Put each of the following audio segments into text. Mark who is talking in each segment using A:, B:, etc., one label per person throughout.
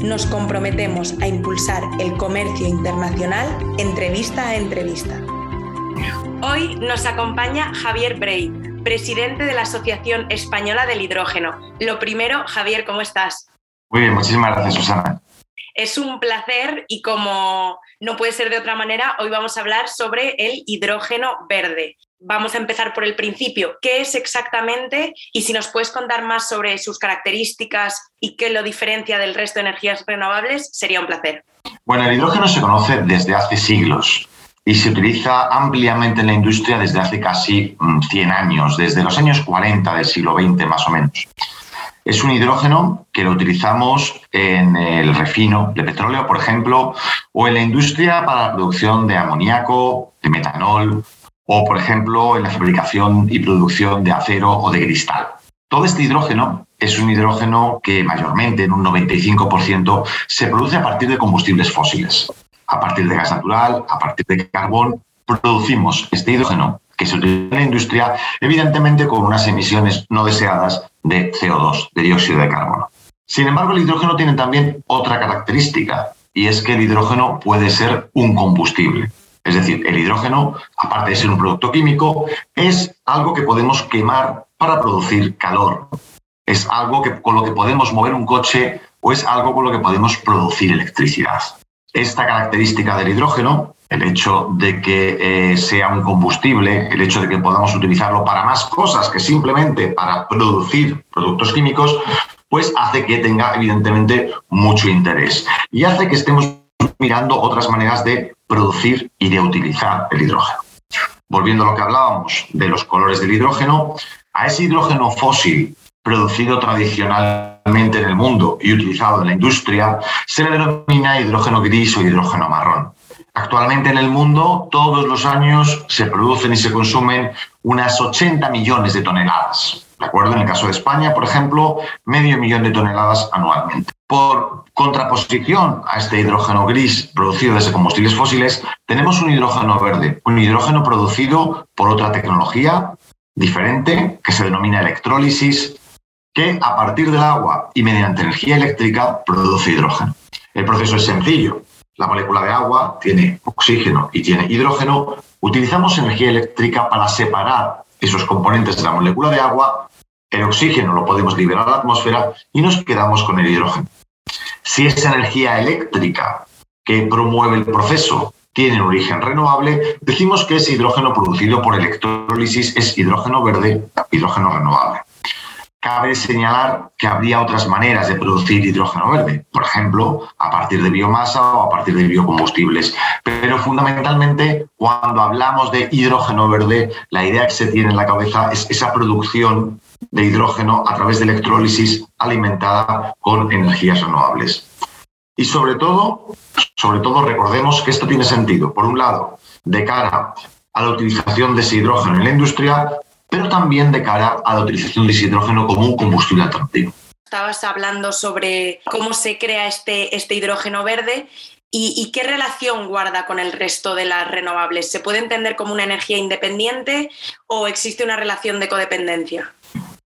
A: nos comprometemos a impulsar el comercio internacional entrevista a entrevista. Hoy nos acompaña Javier Brey, presidente de la Asociación Española del Hidrógeno. Lo primero, Javier, ¿cómo estás?
B: Muy bien, muchísimas gracias, Susana.
A: Es un placer y como no puede ser de otra manera, hoy vamos a hablar sobre el hidrógeno verde. Vamos a empezar por el principio. ¿Qué es exactamente? Y si nos puedes contar más sobre sus características y qué lo diferencia del resto de energías renovables, sería un placer.
B: Bueno, el hidrógeno se conoce desde hace siglos y se utiliza ampliamente en la industria desde hace casi 100 mm, años, desde los años 40 del siglo XX más o menos. Es un hidrógeno que lo utilizamos en el refino de petróleo, por ejemplo, o en la industria para la producción de amoníaco, de metanol, o, por ejemplo, en la fabricación y producción de acero o de cristal. Todo este hidrógeno es un hidrógeno que mayormente, en un 95%, se produce a partir de combustibles fósiles. A partir de gas natural, a partir de carbón, producimos este hidrógeno que se utiliza en la industria, evidentemente con unas emisiones no deseadas de CO2, de dióxido de carbono. Sin embargo, el hidrógeno tiene también otra característica, y es que el hidrógeno puede ser un combustible. Es decir, el hidrógeno, aparte de ser un producto químico, es algo que podemos quemar para producir calor. Es algo con lo que podemos mover un coche o es algo con lo que podemos producir electricidad. Esta característica del hidrógeno el hecho de que eh, sea un combustible, el hecho de que podamos utilizarlo para más cosas que simplemente para producir productos químicos, pues hace que tenga evidentemente mucho interés y hace que estemos mirando otras maneras de producir y de utilizar el hidrógeno. Volviendo a lo que hablábamos de los colores del hidrógeno, a ese hidrógeno fósil producido tradicionalmente en el mundo y utilizado en la industria, se le denomina hidrógeno gris o hidrógeno marrón. Actualmente en el mundo, todos los años se producen y se consumen unas 80 millones de toneladas. ¿De acuerdo? En el caso de España, por ejemplo, medio millón de toneladas anualmente. Por contraposición a este hidrógeno gris producido desde combustibles fósiles, tenemos un hidrógeno verde, un hidrógeno producido por otra tecnología diferente que se denomina electrólisis, que a partir del agua y mediante energía eléctrica produce hidrógeno. El proceso es sencillo la molécula de agua tiene oxígeno y tiene hidrógeno, utilizamos energía eléctrica para separar esos componentes de la molécula de agua, el oxígeno lo podemos liberar a la atmósfera y nos quedamos con el hidrógeno. Si esa energía eléctrica que promueve el proceso tiene un origen renovable, decimos que ese hidrógeno producido por electrólisis es hidrógeno verde, hidrógeno renovable. Cabe señalar que habría otras maneras de producir hidrógeno verde, por ejemplo, a partir de biomasa o a partir de biocombustibles. Pero fundamentalmente, cuando hablamos de hidrógeno verde, la idea que se tiene en la cabeza es esa producción de hidrógeno a través de electrólisis alimentada con energías renovables. Y sobre todo, sobre todo recordemos que esto tiene sentido, por un lado, de cara a la utilización de ese hidrógeno en la industria, pero también de cara a la utilización de ese hidrógeno como un combustible alternativo.
A: Estabas hablando sobre cómo se crea este, este hidrógeno verde y, y, qué relación guarda con el resto de las renovables. ¿Se puede entender como una energía independiente o existe una relación de codependencia?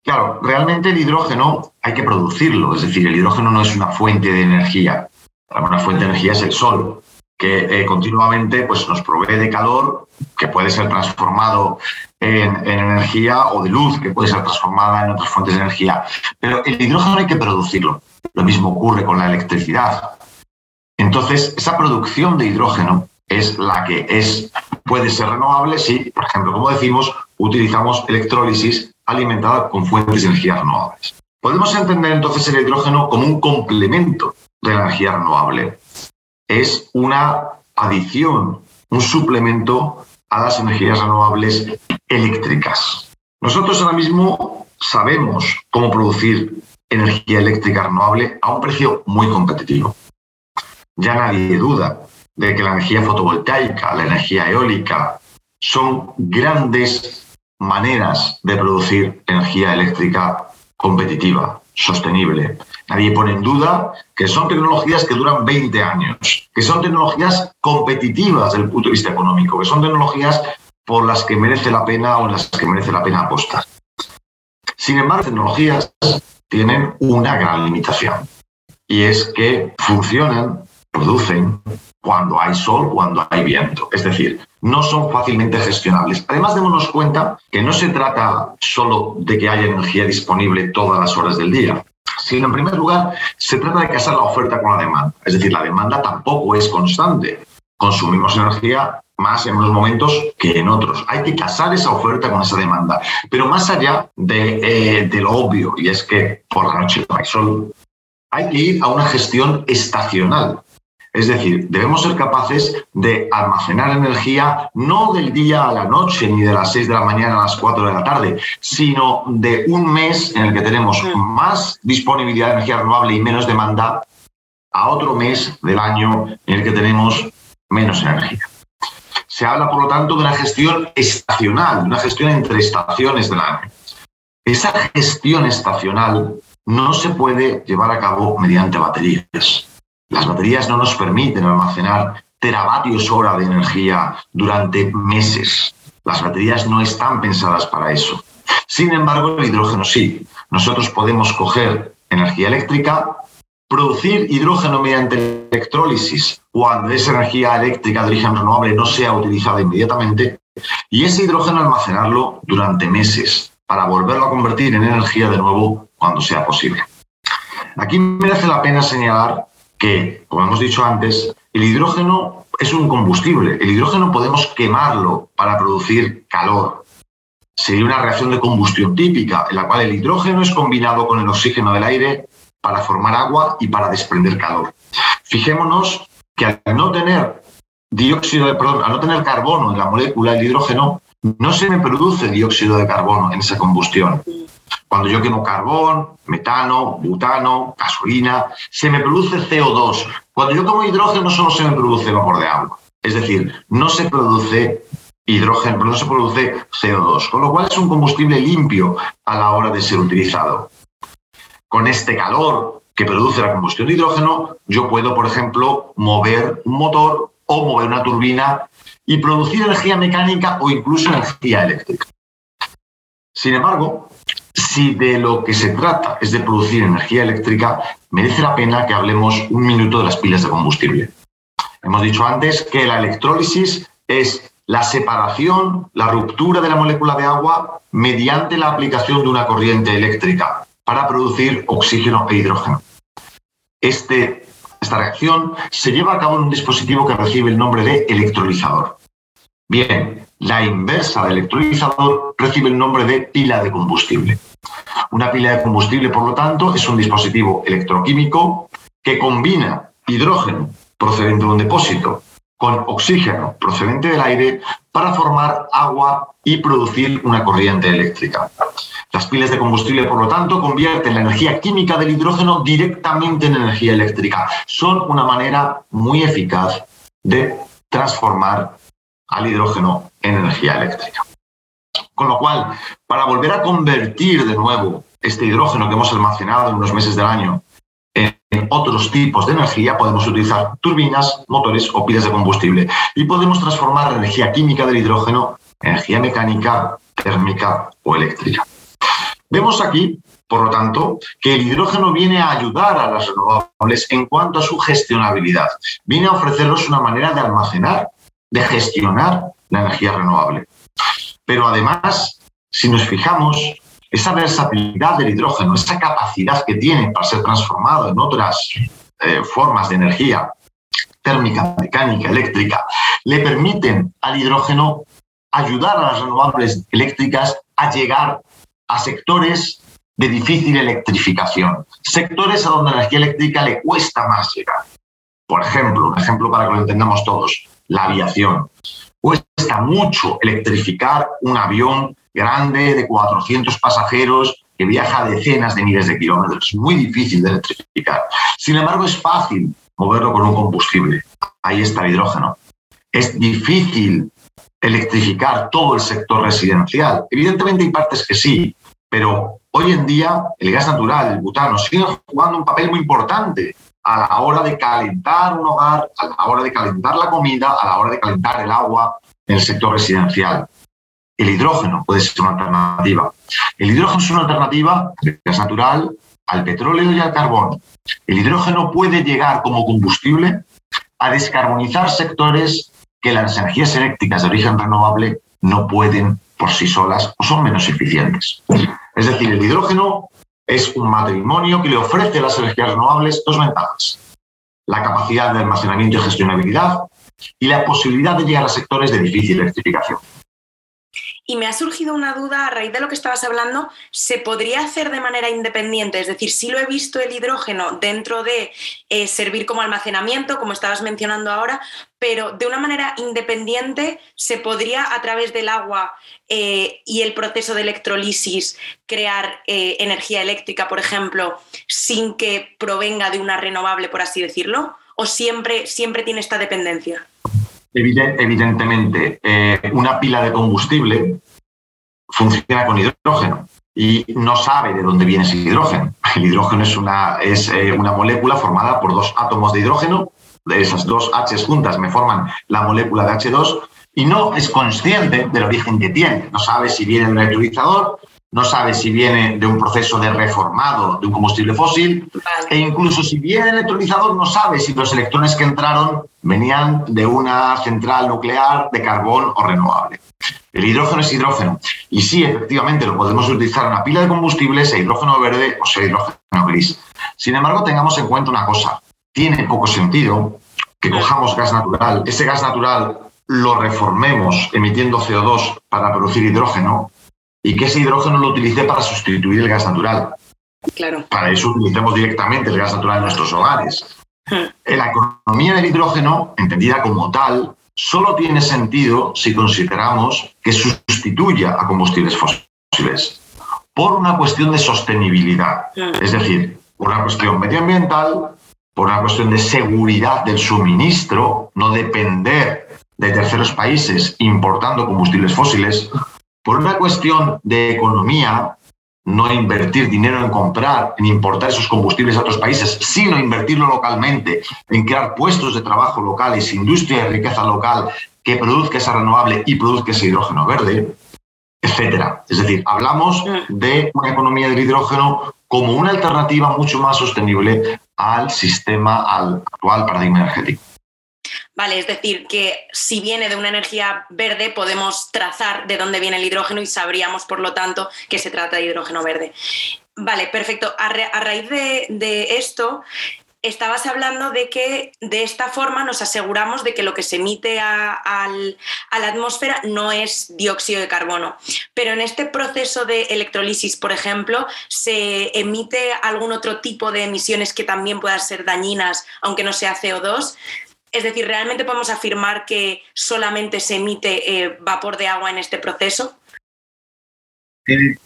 B: Claro, realmente el hidrógeno hay que producirlo, es decir, el hidrógeno no es una fuente de energía. Una fuente de energía es el sol que eh, continuamente pues, nos provee de calor, que puede ser transformado en, energía, o de luz, que puede ser transformada en otras fuentes de energía. Pero el hidrógeno hay que producirlo. Lo mismo ocurre con la electricidad. Entonces, esa producción de hidrógeno es la que es, puede ser renovable si, por ejemplo, como decimos, utilizamos electrólisis alimentada con fuentes de energía renovables. Podemos entender entonces el hidrógeno como un complemento de la energía renovable es una adición, un suplemento a las energías renovables eléctricas. Nosotros ahora mismo sabemos cómo producir energía eléctrica renovable a un precio muy competitivo. Ya nadie duda de que la energía fotovoltaica, la energía eólica, son grandes maneras de producir energía eléctrica competitiva, sostenible. Nadie pone en duda que son tecnologías que duran 20 años, que son tecnologías competitivas desde el punto de vista económico, que son tecnologías por las que merece la pena o en las que merece la pena apostar. Sin embargo, las tecnologías tienen una gran limitación y es que funcionan, producen cuando hay sol, cuando hay viento. Es decir, no son fácilmente gestionables. Además, démonos cuenta que no se trata solo de que haya energía disponible todas las horas del día, en primer lugar se trata de casar la oferta con la demanda. Es decir, la demanda tampoco es constante. Consumimos energía más en unos momentos que en otros. Hay que casar esa oferta con esa demanda. Pero más allá de, eh, lo obvio, y es que por la noche no hay sol, hay que ir a una gestión estacional. Es decir, debemos ser capaces de almacenar energía no del día a la noche ni de las 6 de la mañana a las 4 de la tarde, sino de un mes en el que tenemos mm. más disponibilidad de energía renovable y menos demanda a otro mes del año en el que tenemos menos energía. Se habla, por lo tanto, de una gestión estacional, de una gestión entre estaciones del año. Esa gestión estacional no se puede llevar a cabo mediante baterías. Las baterías no nos permiten almacenar teravatios hora de energía durante meses. Las baterías no están pensadas para eso. Sin embargo, el hidrógeno sí. Nosotros podemos coger energía eléctrica, producir hidrógeno mediante electrólisis cuando esa energía eléctrica de origen renovable no sea utilizada inmediatamente y ese hidrógeno almacenarlo durante meses para volverlo a convertir en energía de nuevo cuando sea posible. Aquí merece la pena señalar que, como hemos dicho antes, el hidrógeno es un combustible. El hidrógeno podemos quemarlo para producir calor. Sería una reacción de combustión típica, en la cual el hidrógeno es combinado con el oxígeno del aire para formar agua y para desprender calor. Fijémonos que al no tener dióxido de, perdón, al no tener carbono en la molécula del hidrógeno, no se me produce dióxido de carbono en esa combustión. Cuando yo quemo carbón, metano, butano, gasolina, se me produce CO2. Cuando yo como hidrógeno solo se me produce vapor de agua. Es decir, no se produce hidrógeno, pero no se produce CO2, con lo cual es un combustible limpio a la hora de ser utilizado. Con este calor que produce la combustión de hidrógeno, yo puedo, por ejemplo, mover un motor o mover una turbina y producir energía mecánica o incluso energía eléctrica. Sin embargo, si de lo que se trata es de producir energía eléctrica, merece la pena que hablemos un minuto de las pilas de combustible. Hemos dicho antes que la electrólisis es la separación, la ruptura de la molécula de agua mediante la aplicación de una corriente eléctrica para producir oxígeno e hidrógeno. Este, esta reacción se lleva a cabo en un dispositivo que recibe el nombre de electrolizador. Bien, la inversa del electrolizador recibe el nombre de pila de combustible. Una pila de combustible, por lo tanto, es un dispositivo electroquímico que combina hidrógeno procedente de un depósito con oxígeno procedente del aire para formar agua y producir una corriente eléctrica. Las pilas de combustible, por lo tanto, convierten la energía química del hidrógeno directamente en energía eléctrica. Son una manera muy eficaz de transformar al hidrógeno en energía eléctrica. Con lo cual, para volver a convertir de nuevo este hidrógeno que hemos almacenado en unos meses del año en otros tipos de energía, podemos utilizar turbinas, motores o pilas de combustible. Y podemos transformar la energía química del hidrógeno en energía mecánica, térmica o eléctrica. Vemos aquí, por lo tanto, que el hidrógeno viene a ayudar a las renovables en cuanto a su gestionabilidad. Viene a ofrecernos una manera de almacenar, de gestionar la energía renovable. Pero además, si nos fijamos, esa versatilidad del hidrógeno, esa capacidad que tiene para ser transformado en otras eh, formas de energía térmica, mecánica, eléctrica, le permiten al hidrógeno ayudar a las renovables eléctricas a llegar a sectores de difícil electrificación, sectores a donde la energía eléctrica le cuesta más llegar. Por ejemplo, un ejemplo para que lo entendamos todos, la aviación. Cuesta mucho electrificar un avión grande de 400 pasajeros que viaja decenas de miles de kilómetros. Muy difícil de electrificar. Sin embargo, es fácil moverlo con un combustible. ahí está el hidrógeno. Es difícil electrificar todo el sector residencial. Evidentemente hay partes que sí, pero hoy en día el gas natural, el butano, sigue jugando un papel muy importante a la hora de calentar un hogar, a la hora de calentar la comida, a la hora de calentar el agua en el sector residencial. El hidrógeno puede ser una alternativa. El hidrógeno es una alternativa al gas natural, al petróleo y al carbón. El hidrógeno puede llegar como combustible a descarbonizar sectores que las energías eléctricas de origen renovable no pueden por sí solas o son menos eficientes. Es decir, el hidrógeno es un matrimonio que le ofrece a las energías renovables dos ventajas. La capacidad de almacenamiento y gestionabilidad y la posibilidad de llegar a sectores de difícil electrificación.
A: Y me ha surgido una duda a raíz de lo que estabas hablando, ¿se podría hacer de manera independiente? Es decir, sí lo he visto el hidrógeno dentro de eh, servir como almacenamiento, como estabas mencionando ahora, pero de una manera independiente se podría a través del agua eh, y el proceso de electrolisis crear eh, energía eléctrica, por ejemplo, sin que provenga de una renovable, por así decirlo, o siempre, siempre tiene esta dependencia
B: evidentemente, eh, una pila de combustible funciona con hidrógeno y no sabe de dónde viene ese hidrógeno. El hidrógeno es una, es, eh, una molécula formada por dos átomos de hidrógeno, de esas dos H juntas me forman la molécula de H2 y no es consciente del origen que tiene. No sabe si viene de un electrolizador, no sabe si viene de un proceso de reformado de un combustible fósil e incluso si viene electrolizador no sabe si los electrones que entraron venían de una central nuclear de carbón o renovable. El hidrógeno es hidrógeno y sí, efectivamente, lo podemos utilizar en una pila de combustible, sea hidrógeno verde o sea hidrógeno gris. Sin embargo, tengamos en cuenta una cosa, tiene poco sentido que cojamos gas natural, ese gas natural lo reformemos emitiendo CO2 para producir hidrógeno y que ese hidrógeno lo utilice para sustituir el gas natural.
A: Claro.
B: Para eso utilicemos directamente el gas natural en nuestros hogares. Hmm. La economía del hidrógeno, entendida como tal, solo tiene sentido si consideramos que sustituya a combustibles fósiles por una cuestión de sostenibilidad, hmm. es decir, por una cuestión medioambiental, por una cuestión de seguridad del suministro, no depender de terceros países importando combustibles fósiles, por una cuestión de economía, no invertir dinero en comprar, en importar esos combustibles a otros países, sino invertirlo localmente, en crear puestos de trabajo locales, industria de riqueza local que produzca esa renovable y produzca ese hidrógeno verde, etcétera. Es decir, hablamos de una economía del hidrógeno como una alternativa mucho más sostenible al sistema, al actual paradigma energético.
A: Vale, es decir, que si viene de una energía verde, podemos trazar de dónde viene el hidrógeno y sabríamos, por lo tanto, que se trata de hidrógeno verde. Vale, perfecto. A, raíz de, esto, estabas hablando de que de esta forma nos aseguramos de que lo que se emite a, la atmósfera no es dióxido de carbono. Pero en este proceso de electrolisis, por ejemplo, ¿se emite algún otro tipo de emisiones que también puedan ser dañinas, aunque no sea CO2? Es decir, ¿realmente podemos afirmar que solamente se emite eh, vapor de agua en este proceso?
B: El,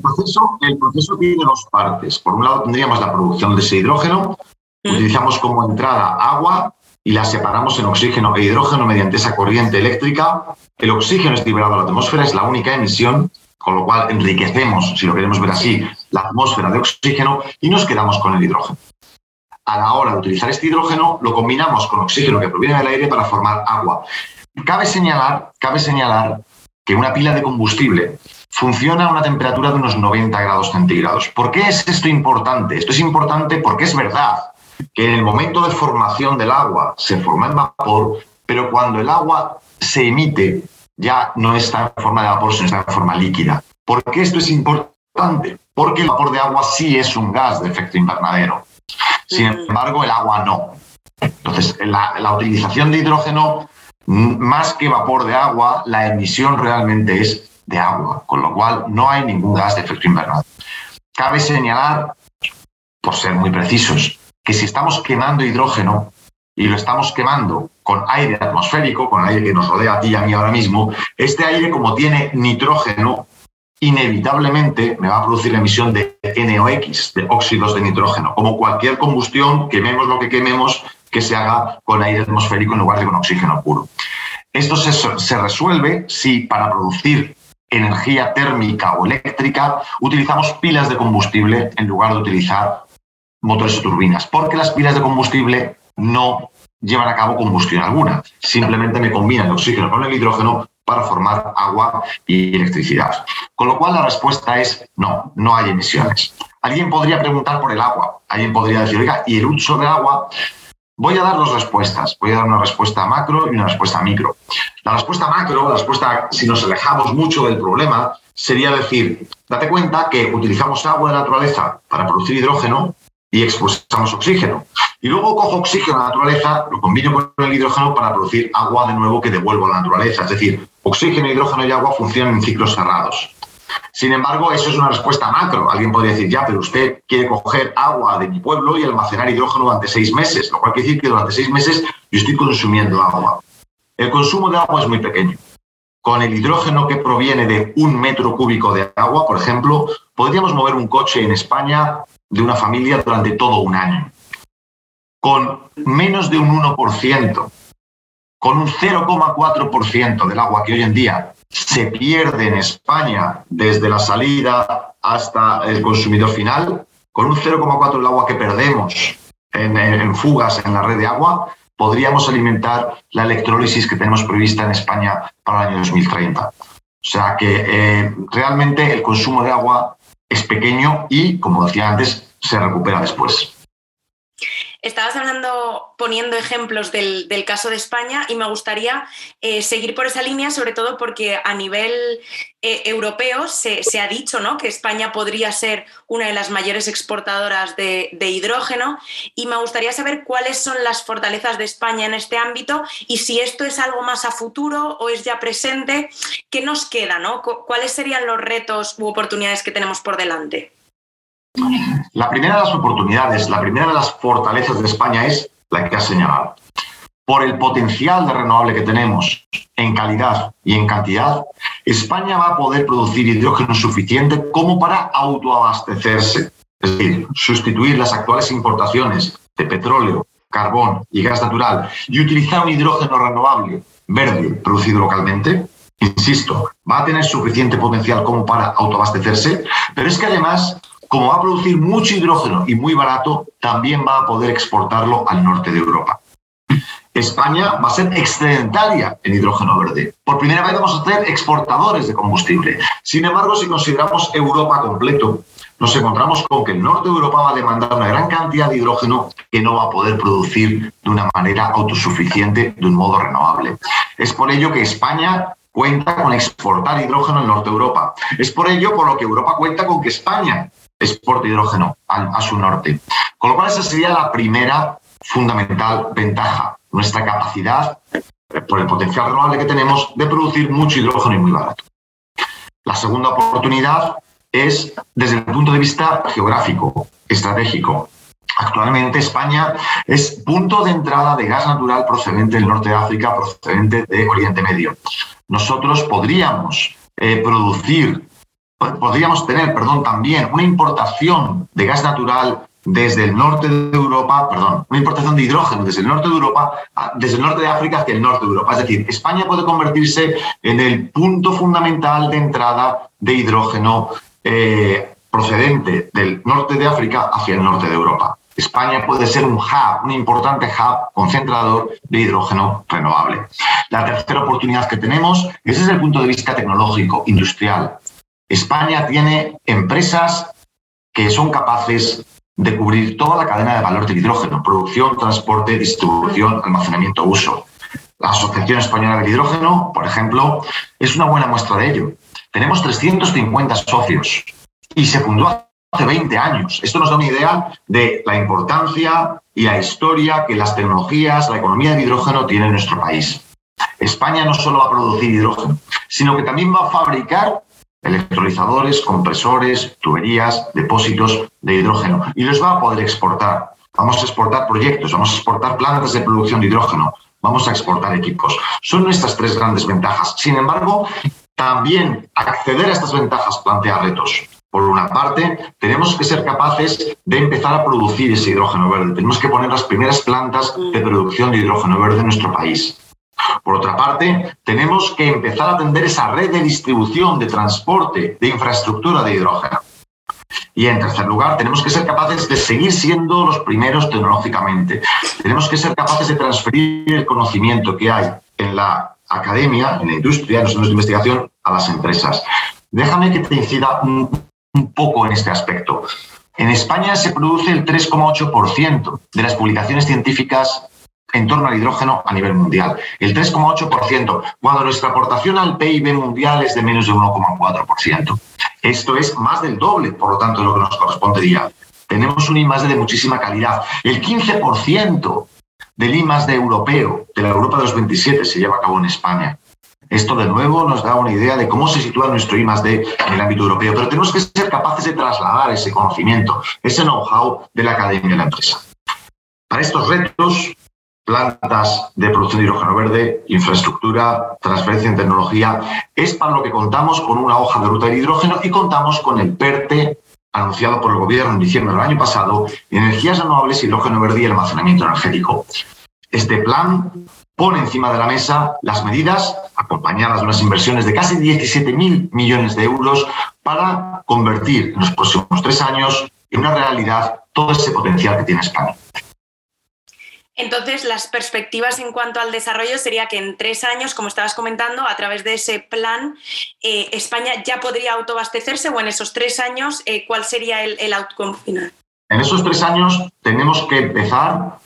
B: proceso? el proceso tiene dos partes. Por un lado tendríamos la producción de ese hidrógeno, utilizamos como entrada agua y la separamos en oxígeno e hidrógeno mediante esa corriente eléctrica. El oxígeno es liberado a la atmósfera, es la única emisión, con lo cual enriquecemos, si lo queremos ver así, la atmósfera de oxígeno y nos quedamos con el hidrógeno a la hora de utilizar este hidrógeno lo combinamos con oxígeno que proviene del aire para formar agua. Cabe señalar, cabe señalar que una pila de combustible funciona a una temperatura de unos 90 grados centígrados. ¿Por qué es esto importante? Esto es importante porque es verdad que en el momento de formación del agua se forma en vapor, pero cuando el agua se emite ya no está en forma de vapor, sino está en forma líquida. ¿Por qué esto es importante? Porque el vapor de agua sí es un gas de efecto invernadero. Sin embargo, el agua no. Entonces, la, utilización de hidrógeno, más que vapor de agua, la emisión realmente es de agua, con lo cual no hay ningún gas de efecto invernadero. Cabe señalar, por ser muy precisos, que si estamos quemando hidrógeno y lo estamos quemando con aire atmosférico, con el aire que nos rodea a ti y a mí ahora mismo, este aire como tiene nitrógeno, inevitablemente me va a producir la emisión de NOx, de óxidos de nitrógeno. Como cualquier combustión, quememos lo que quememos, que se haga con aire atmosférico en lugar de con oxígeno puro. Esto se, se resuelve si para producir energía térmica o eléctrica utilizamos pilas de combustible en lugar de utilizar motores o turbinas, porque las pilas de combustible no llevan a cabo combustión alguna, simplemente me combinan el oxígeno con el hidrógeno para formar agua y electricidad. Con lo cual la respuesta es no, no hay emisiones. Alguien podría preguntar por el agua, alguien podría decir, oiga, ¿y el uso del agua? Voy a dar dos respuestas. Voy a dar una respuesta macro y una respuesta micro. La respuesta macro, la respuesta, si nos alejamos mucho del problema, sería decir, date cuenta que utilizamos agua de naturaleza para producir hidrógeno y expulsamos oxígeno. Y luego cojo oxígeno de la naturaleza, lo combino con el hidrógeno para producir agua de nuevo que devuelvo a la naturaleza. Es decir, oxígeno, hidrógeno y agua funcionan en ciclos cerrados. Sin embargo, eso es una respuesta macro. Alguien podría decir, ya, pero usted quiere coger agua de mi pueblo y almacenar hidrógeno durante seis meses, lo cual quiere decir que durante seis meses yo estoy consumiendo agua. El consumo de agua es muy pequeño. Con el hidrógeno que proviene de un metro cúbico de agua, por ejemplo, podríamos mover un coche en España de una familia durante todo un año. Con menos de un 1%, con un 0,4% del agua que hoy en día se pierde en España desde la salida hasta el consumidor final, con un 0,4% del agua que perdemos en, fugas en la red de agua, podríamos alimentar la electrólisis que tenemos prevista en España para el año 2030. O sea que eh, realmente el consumo de agua es pequeño y, como decía antes, se recupera después.
A: Estabas hablando, poniendo ejemplos del, caso de España y me gustaría eh, seguir por esa línea, sobre todo porque a nivel eh, europeo se, ha dicho ¿no? que España podría ser una de las mayores exportadoras de, hidrógeno y me gustaría saber cuáles son las fortalezas de España en este ámbito y si esto es algo más a futuro o es ya presente, ¿qué nos queda? ¿no? ¿Cuáles serían los retos u oportunidades que tenemos por delante?
B: La primera de las oportunidades, la primera de las fortalezas de España es la que has señalado. Por el potencial de renovable que tenemos en calidad y en cantidad, España va a poder producir hidrógeno suficiente como para autoabastecerse, es decir, sustituir las actuales importaciones de petróleo, carbón y gas natural y utilizar un hidrógeno renovable verde producido localmente, insisto, va a tener suficiente potencial como para autoabastecerse, pero es que además como va a producir mucho hidrógeno y muy barato, también va a poder exportarlo al norte de Europa. España va a ser excedentaria en hidrógeno verde. Por primera vez vamos a ser exportadores de combustible. Sin embargo, si consideramos Europa completo, nos encontramos con que el norte de Europa va a demandar una gran cantidad de hidrógeno que no va a poder producir de una manera autosuficiente, de un modo renovable. Es por ello que España cuenta con exportar hidrógeno al norte de Europa. Es por ello por lo que Europa cuenta con que España exporte hidrógeno a, su norte. Con lo cual esa sería la primera fundamental ventaja, nuestra capacidad, por el potencial renovable que tenemos, de producir mucho hidrógeno y muy barato. La segunda oportunidad es desde el punto de vista geográfico, estratégico. Actualmente España es punto de entrada de gas natural procedente del norte de África, procedente de Oriente Medio. Nosotros podríamos eh, producir podríamos tener, perdón, también una importación de gas natural desde el norte de Europa, perdón, una importación de hidrógeno desde el norte de Europa, desde el norte de África hacia el norte de Europa. Es decir, España puede convertirse en el punto fundamental de entrada de hidrógeno eh, procedente del norte de África hacia el norte de Europa. España puede ser un hub, un importante hub concentrador de hidrógeno renovable. La tercera oportunidad que tenemos es desde el punto de vista tecnológico, industrial. España tiene empresas que son capaces de cubrir toda la cadena de valor del hidrógeno, producción, transporte, distribución, almacenamiento, uso. La Asociación Española del Hidrógeno, por ejemplo, es una buena muestra de ello. Tenemos 350 socios y se fundó hace 20 años. Esto nos da una idea de la importancia y la historia que las tecnologías, la economía del hidrógeno tiene en nuestro país. España no solo va a producir hidrógeno, sino que también va a fabricar electrolizadores, compresores, tuberías, depósitos de hidrógeno y los va a poder exportar. Vamos a exportar proyectos, vamos a exportar plantas de producción de hidrógeno, vamos a exportar equipos. Son nuestras tres grandes ventajas. Sin embargo, también acceder a estas ventajas plantea retos. Por una parte, tenemos que ser capaces de empezar a producir ese hidrógeno verde. Tenemos que poner las primeras plantas de producción de hidrógeno verde en nuestro país. Por otra parte, tenemos que empezar a atender esa red de distribución, de transporte, de infraestructura de hidrógeno. Y en tercer lugar, tenemos que ser capaces de seguir siendo los primeros tecnológicamente. Tenemos que ser capaces de transferir el conocimiento que hay en la academia, en la industria, en los centros de investigación, a las empresas. Déjame que te incida un, poco en este aspecto. En España se produce el 3,8% de las publicaciones científicas en torno al hidrógeno a nivel mundial, el 3,8%, cuando nuestra aportación al PIB mundial es de menos de 1,4%. Esto es más del doble, por lo tanto, de lo que nos correspondería. Tenemos un I+D de muchísima calidad. El 15% del I de europeo, de la Europa de los 27, se lleva a cabo en España. Esto de nuevo nos da una idea de cómo se sitúa nuestro I en el ámbito europeo, pero tenemos que ser capaces de trasladar ese conocimiento, ese know-how de la academia a la empresa. Para estos retos, plantas de producción de hidrógeno verde, infraestructura, transferencia en tecnología, es para lo que contamos con una hoja de ruta del hidrógeno y contamos con el PERTE anunciado por el gobierno en diciembre del año pasado, energías renovables, hidrógeno verde y almacenamiento energético. Este plan pone encima de la mesa las medidas, acompañadas de unas inversiones de casi 17.000 millones de euros, para convertir en los próximos tres años en una realidad todo ese potencial que tiene España.
A: Entonces, las perspectivas en cuanto al desarrollo sería que en tres años, como estabas comentando, a través de ese plan, eh, España ya podría autoabastecerse o en esos tres años, eh, ¿cuál sería el, el outcome final?
B: En esos tres años tenemos que empezar,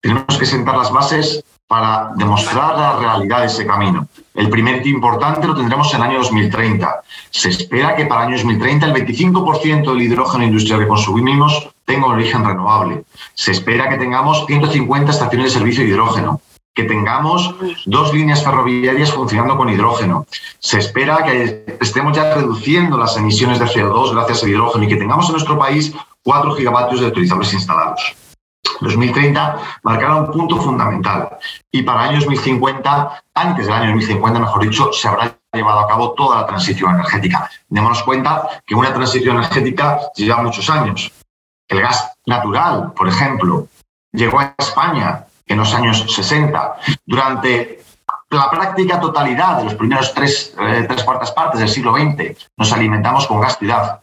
B: tenemos que sentar las bases para demostrar la realidad de ese camino. El primer importante lo tendremos en el año 2030. Se espera que para el año 2030 el 25% del hidrógeno industrial que consumimos tenga origen renovable. Se espera que tengamos 150 estaciones de servicio de hidrógeno, que tengamos dos líneas ferroviarias funcionando con hidrógeno. Se espera que estemos ya reduciendo las emisiones de CO2 gracias al hidrógeno y que tengamos en nuestro país 4 gigavatios de utilizables instalados. 2030 marcará un punto fundamental y para el año 2050, antes del año 2050, mejor dicho, se habrá llevado a cabo toda la transición energética. Démonos cuenta que una transición energética lleva muchos años. El gas natural, por ejemplo, llegó a España en los años 60. Durante la práctica totalidad de los primeros tres, eh, tres cuartas partes del siglo XX nos alimentamos con gas ciudad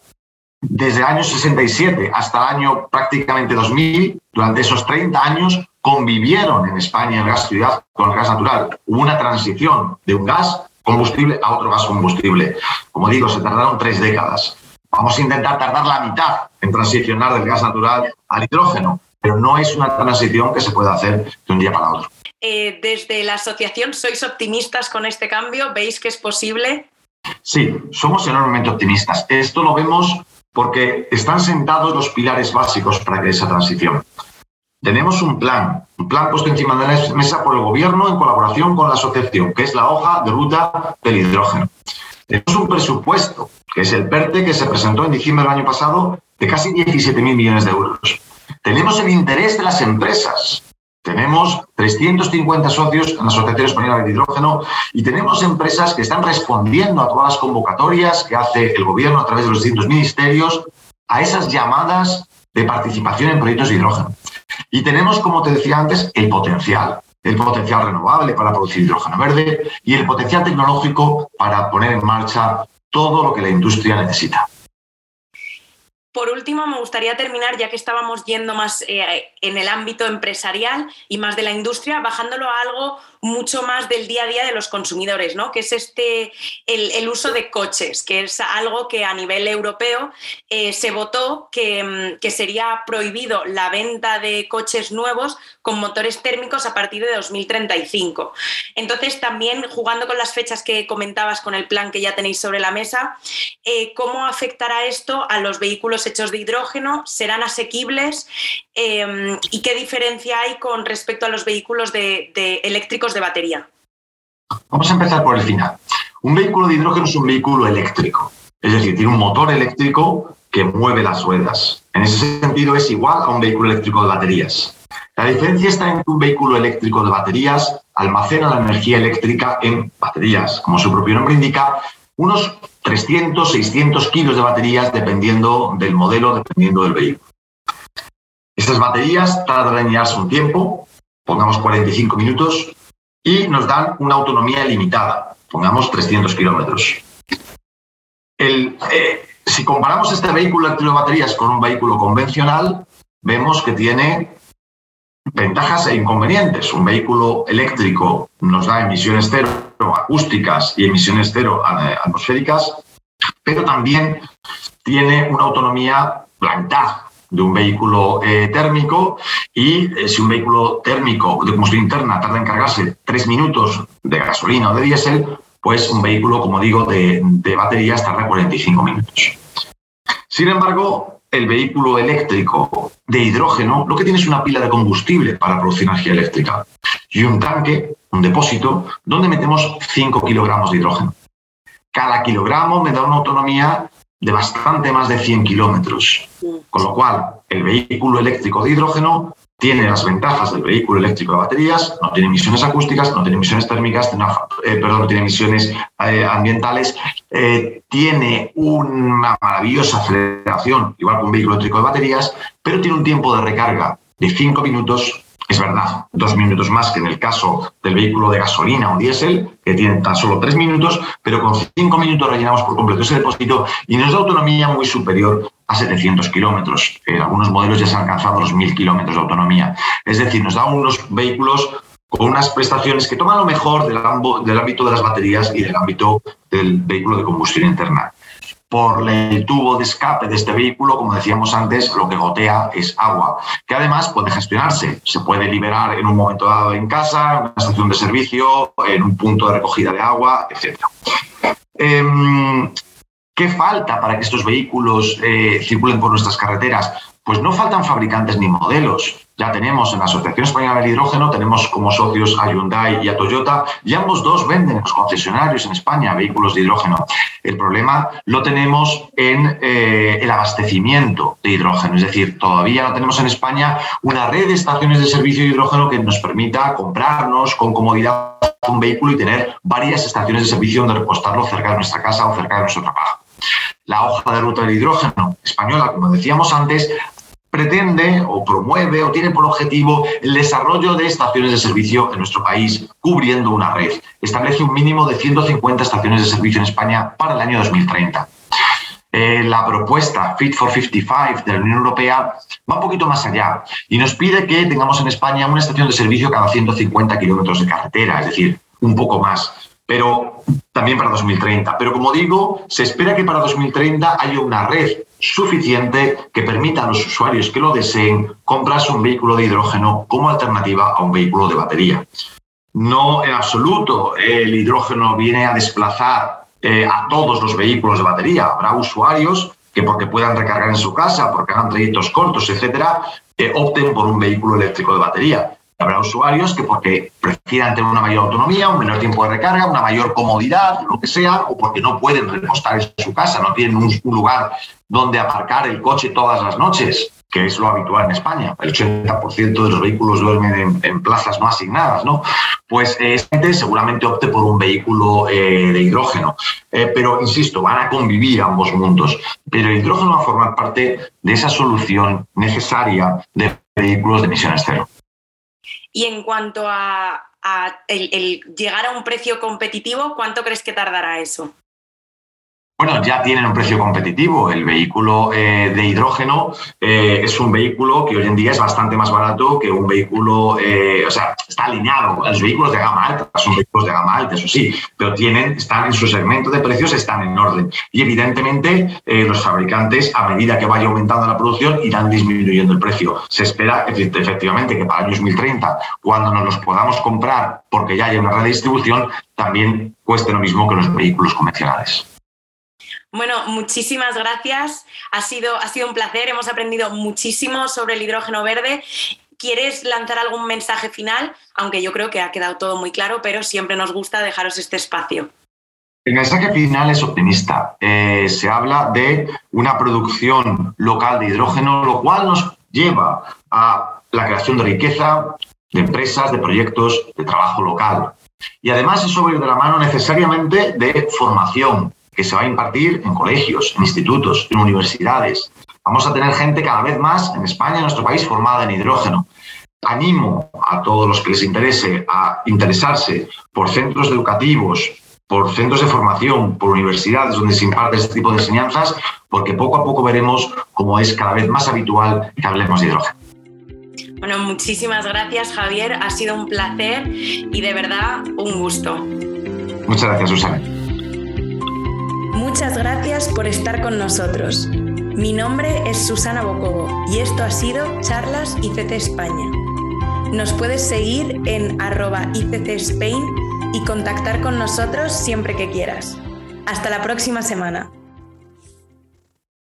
B: desde el año 67 hasta el año prácticamente 2000, durante esos 30 años, convivieron en España el gas ciudad con el gas natural. Hubo una transición de un gas combustible a otro gas combustible. Como digo, se tardaron tres décadas. Vamos a intentar tardar la mitad en transicionar del gas natural al hidrógeno, pero no es una transición que se pueda hacer de un día para otro.
A: Eh, desde la asociación, ¿sois optimistas con este cambio? ¿Veis que es posible?
B: Sí, somos enormemente optimistas. Esto lo vemos porque están sentados los pilares básicos para esa transición. Tenemos un plan, un plan puesto encima de la mesa por el gobierno en colaboración con la asociación, que es la hoja de ruta del hidrógeno. Tenemos un presupuesto, que es el PERTE, que se presentó en diciembre del año pasado, de casi 17.000 millones de euros. Tenemos el interés de las empresas, tenemos 350 socios en la Asociación Española de Hidrógeno y tenemos empresas que están respondiendo a todas las convocatorias que hace el gobierno a través de los distintos ministerios a esas llamadas de participación en proyectos de hidrógeno. Y tenemos, como te decía antes, el potencial, el potencial renovable para producir hidrógeno verde y el potencial tecnológico para poner en marcha todo lo que la industria necesita.
A: Por último, me gustaría terminar, ya que estábamos yendo más eh, en el ámbito empresarial y más de la industria, bajándolo a algo mucho más del día a día de los consumidores, ¿no? que es este, el, uso de coches, que es algo que a nivel europeo eh, se votó que, mm, que, sería prohibido la venta de coches nuevos con motores térmicos a partir de 2035. Entonces, también jugando con las fechas que comentabas con el plan que ya tenéis sobre la mesa, eh, ¿cómo afectará esto a los vehículos hechos de hidrógeno? ¿Serán asequibles? Em, ¿Y qué diferencia hay con respecto a los vehículos de, eléctricos de batería?
B: Vamos a empezar por el final. Un vehículo de hidrógeno es un vehículo eléctrico, es decir, tiene un motor eléctrico que mueve las ruedas. En ese sentido es igual a un vehículo eléctrico de baterías. La diferencia está en que un vehículo eléctrico de baterías almacena la energía eléctrica en baterías, como su propio nombre indica, unos 300, 600 kilos de baterías dependiendo del modelo, dependiendo del vehículo. Estas baterías tardan en un tiempo, pongamos 45 minutos, y nos dan una autonomía limitada, pongamos 300 kilómetros. Eh, si comparamos este vehículo de baterías con un vehículo convencional, vemos que tiene ventajas e inconvenientes. Un vehículo eléctrico nos da emisiones cero acústicas y emisiones cero eh, atmosféricas, pero también tiene una autonomía la de un vehículo eh, térmico y eh, si un vehículo térmico de combustión interna tarda en cargarse tres minutos de gasolina o de diésel, pues un vehículo, como digo, de, de baterías tarda 45 minutos. Sin embargo, el vehículo eléctrico de hidrógeno lo que tiene es una pila de combustible para producir energía eléctrica y un tanque, un depósito, donde metemos 5 kilogramos de hidrógeno. Cada kilogramo me da una autonomía de bastante más de 100 kilómetros, con lo cual el vehículo eléctrico de hidrógeno tiene las ventajas del vehículo eléctrico de baterías, no tiene emisiones acústicas, no tiene emisiones térmicas, eh, perdón, no tiene emisiones eh, ambientales, eh, tiene una maravillosa aceleración, igual que un vehículo eléctrico de baterías, pero tiene un tiempo de recarga de 5 minutos es verdad, dos minutos más que en el caso del vehículo de gasolina o diésel, que tiene tan solo tres minutos, pero con cinco minutos rellenamos por completo ese depósito y nos da autonomía muy superior a 700 kilómetros. En algunos modelos ya se han alcanzado los 1000 kilómetros de autonomía. Es decir, nos da unos vehículos con unas prestaciones que toman lo mejor del ámbito de las baterías y del ámbito del vehículo de combustión interna por el tubo de escape de este vehículo, como decíamos antes, lo que gotea es agua, que además puede gestionarse. Se puede liberar en un momento dado en casa, en una estación de servicio, en un punto de recogida de agua, etc. Em, ¿Qué falta para que estos vehículos eh, circulen por nuestras carreteras? Pues no faltan fabricantes ni modelos. Ya tenemos en la Asociación Española del Hidrógeno, tenemos como socios a Hyundai y a Toyota, y ambos dos venden los concesionarios en España vehículos de hidrógeno. El problema lo tenemos en eh, el abastecimiento de hidrógeno, es decir, todavía no tenemos en España una red de estaciones de servicio de hidrógeno que nos permita comprarnos con comodidad un vehículo y tener varias estaciones de servicio donde repostarlo cerca de nuestra casa o cerca de nuestro trabajo. La hoja de ruta del hidrógeno española, como decíamos antes, pretende o promueve o tiene por objetivo el desarrollo de estaciones de servicio en nuestro país, cubriendo una red. Establece un mínimo de 150 estaciones de servicio en España para el año 2030. Eh, la propuesta Fit for 55 de la Unión Europea va un poquito más allá y nos pide que tengamos en España una estación de servicio cada 150 kilómetros de carretera, es decir, un poco más pero también para 2030. Pero como digo, se espera que para 2030 haya una red suficiente que permita a los usuarios que lo deseen comprarse un vehículo de hidrógeno como alternativa a un vehículo de batería. No en absoluto el hidrógeno viene a desplazar eh, a todos los vehículos de batería. Habrá usuarios que porque puedan recargar en su casa, porque hagan trayectos cortos, etcétera, eh, opten por un vehículo eléctrico de batería. Habrá usuarios que porque prefieran tener una mayor autonomía, un menor tiempo de recarga, una mayor comodidad, lo que sea, o porque no pueden repostar en su casa, no tienen un, lugar donde aparcar el coche todas las noches, que es lo habitual en España. El 80% de los vehículos duermen en, plazas no asignadas, ¿no? Pues gente seguramente opte por un vehículo eh, de hidrógeno. Eh, pero, insisto, van a convivir ambos mundos. Pero el hidrógeno va a formar parte de esa solución necesaria de vehículos de emisiones cero.
A: Y en cuanto a, el, llegar a un precio competitivo, ¿cuánto crees que tardará eso?
B: Bueno, ya tienen un precio competitivo. El vehículo eh, de hidrógeno eh, es un vehículo que hoy en día es bastante más barato que un vehículo, eh, o sea, está alineado. Los vehículos de gama alta son vehículos de gama alta, eso sí, pero tienen, están en su segmento de precios, están en orden. Y evidentemente los fabricantes, a medida que vaya aumentando la producción, irán disminuyendo el precio. Se espera efectivamente que para el año 2030, cuando nos los podamos comprar porque ya hay una red de distribución, también cueste lo mismo que los vehículos convencionales.
A: Bueno, muchísimas gracias. Ha sido, ha sido un placer. Hemos aprendido muchísimo sobre el hidrógeno verde. ¿Quieres lanzar algún mensaje final? Aunque yo creo que ha quedado todo muy claro, pero siempre nos gusta dejaros este espacio.
B: El mensaje final es optimista. Eh, se habla de una producción local de hidrógeno, lo cual nos lleva a la creación de riqueza, de empresas, de proyectos, de trabajo local. Y además eso va de la mano necesariamente de formación, que se va a impartir en colegios, en institutos, en universidades. Vamos a tener gente cada vez más en España, en nuestro país, formada en hidrógeno. Animo a todos los que les interese a interesarse por centros educativos, por centros de formación, por universidades donde se imparte este tipo de enseñanzas, porque poco a poco veremos cómo es cada vez más habitual que hablemos de hidrógeno.
A: Bueno, muchísimas gracias Javier, ha sido un placer y de verdad un gusto.
B: Muchas gracias Susana.
A: Muchas gracias por estar con nosotros. Mi nombre es Susana Bocobo y esto ha sido Charlas ICC España. Nos puedes seguir en arroba ICC Spain y contactar con nosotros siempre que quieras. Hasta la próxima semana.